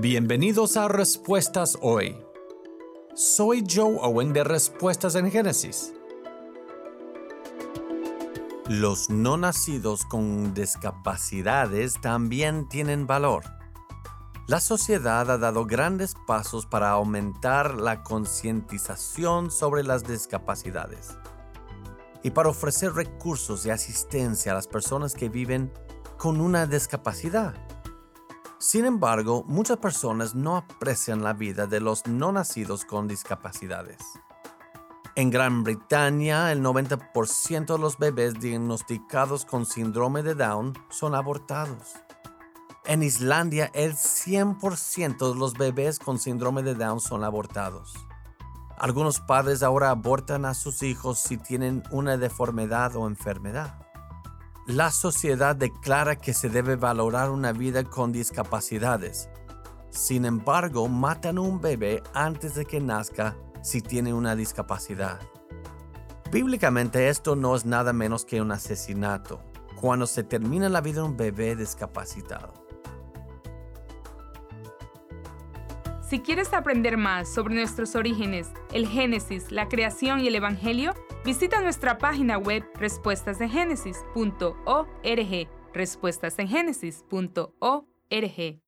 Bienvenidos a Respuestas Hoy. Soy Joe Owen de Respuestas en Génesis. Los no nacidos con discapacidades también tienen valor. La sociedad ha dado grandes pasos para aumentar la concientización sobre las discapacidades y para ofrecer recursos y asistencia a las personas que viven con una discapacidad. Sin embargo, muchas personas no aprecian la vida de los no nacidos con discapacidades. En Gran Bretaña, el 90% de los bebés diagnosticados con síndrome de Down son abortados. En Islandia, el 100% de los bebés con síndrome de Down son abortados. Algunos padres ahora abortan a sus hijos si tienen una deformidad o enfermedad. La sociedad declara que se debe valorar una vida con discapacidades. Sin embargo, matan a un bebé antes de que nazca si tiene una discapacidad. Bíblicamente esto no es nada menos que un asesinato, cuando se termina la vida de un bebé discapacitado. Si quieres aprender más sobre nuestros orígenes, el Génesis, la creación y el Evangelio, Visita nuestra página web respuestasengénesis.org, respuestasengenesis.org.